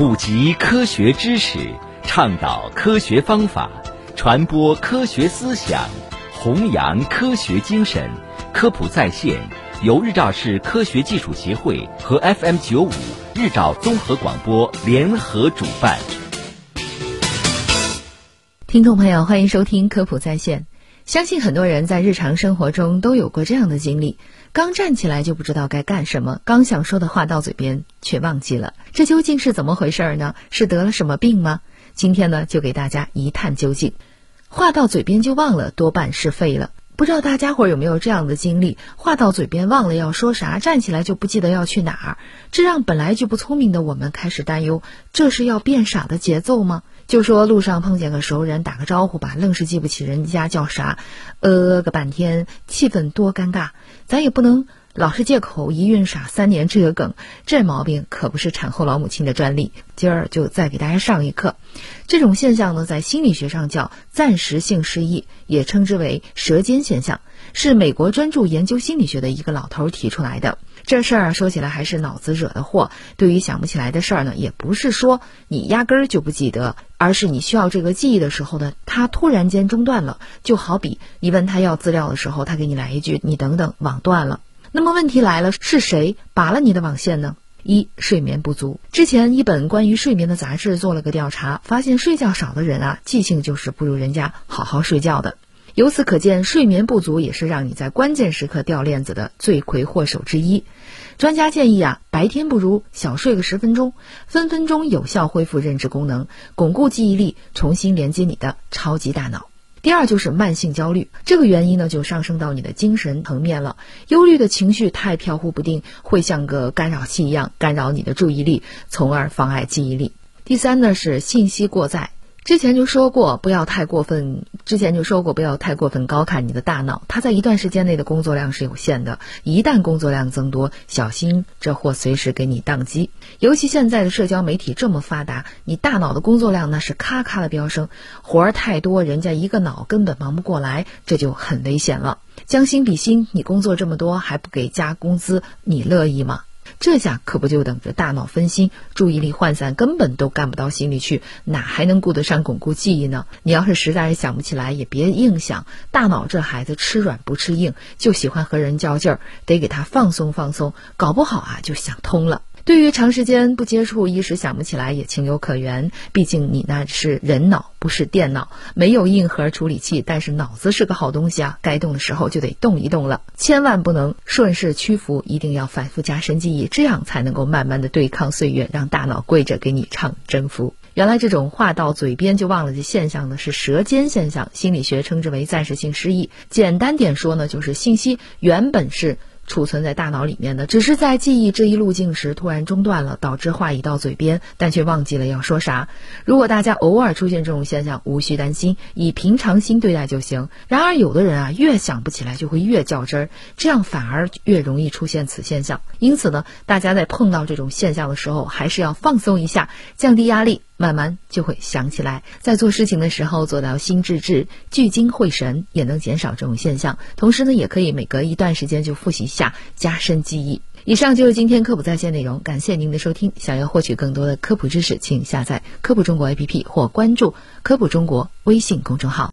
普及科学知识，倡导科学方法，传播科学思想，弘扬科学精神。科普在线由日照市科学技术协会和 FM 九五日照综合广播联合主办。听众朋友，欢迎收听科普在线。相信很多人在日常生活中都有过这样的经历：刚站起来就不知道该干什么，刚想说的话到嘴边却忘记了，这究竟是怎么回事儿呢？是得了什么病吗？今天呢，就给大家一探究竟。话到嘴边就忘了，多半是废了。不知道大家伙有没有这样的经历？话到嘴边忘了要说啥，站起来就不记得要去哪儿，这让本来就不聪明的我们开始担忧：这是要变傻的节奏吗？就说路上碰见个熟人，打个招呼吧，愣是记不起人家叫啥，呃个半天，气氛多尴尬。咱也不能老是借口一孕傻三年这个梗，这毛病可不是产后老母亲的专利。今儿就再给大家上一课。这种现象呢，在心理学上叫暂时性失忆，也称之为舌尖现象，是美国专注研究心理学的一个老头提出来的。这事儿说起来还是脑子惹的祸。对于想不起来的事儿呢，也不是说你压根儿就不记得，而是你需要这个记忆的时候呢，它突然间中断了。就好比你问他要资料的时候，他给你来一句“你等等，网断了”。那么问题来了，是谁拔了你的网线呢？一睡眠不足。之前一本关于睡眠的杂志做了个调查，发现睡觉少的人啊，记性就是不如人家好好睡觉的。由此可见，睡眠不足也是让你在关键时刻掉链子的罪魁祸首之一。专家建议啊，白天不如小睡个十分钟，分分钟有效恢复认知功能，巩固记忆力，重新连接你的超级大脑。第二就是慢性焦虑，这个原因呢就上升到你的精神层面了。忧虑的情绪太飘忽不定，会像个干扰器一样干扰你的注意力，从而妨碍记忆力。第三呢是信息过载。之前就说过，不要太过分。之前就说过，不要太过分高看你的大脑，它在一段时间内的工作量是有限的。一旦工作量增多，小心这货随时给你宕机。尤其现在的社交媒体这么发达，你大脑的工作量那是咔咔的飙升，活儿太多，人家一个脑根本忙不过来，这就很危险了。将心比心，你工作这么多还不给加工资，你乐意吗？这下可不就等着大脑分心、注意力涣散，根本都干不到心里去，哪还能顾得上巩固记忆呢？你要是实在是想不起来，也别硬想。大脑这孩子吃软不吃硬，就喜欢和人较劲儿，得给他放松放松，搞不好啊就想通了。对于长时间不接触，一时想不起来也情有可原。毕竟你那是人脑，不是电脑，没有硬核处理器，但是脑子是个好东西啊，该动的时候就得动一动了。千万不能顺势屈服，一定要反复加深记忆，这样才能够慢慢的对抗岁月，让大脑跪着给你唱征服。原来这种话到嘴边就忘了的现象呢，是舌尖现象，心理学称之为暂时性失忆。简单点说呢，就是信息原本是。储存在大脑里面的，只是在记忆这一路径时突然中断了，导致话已到嘴边，但却忘记了要说啥。如果大家偶尔出现这种现象，无需担心，以平常心对待就行。然而，有的人啊，越想不起来就会越较真儿，这样反而越容易出现此现象。因此呢，大家在碰到这种现象的时候，还是要放松一下，降低压力。慢慢就会想起来，在做事情的时候做到心致志、聚精会神，也能减少这种现象。同时呢，也可以每隔一段时间就复习一下，加深记忆。以上就是今天科普在线内容，感谢您的收听。想要获取更多的科普知识，请下载科普中国 APP 或关注科普中国微信公众号。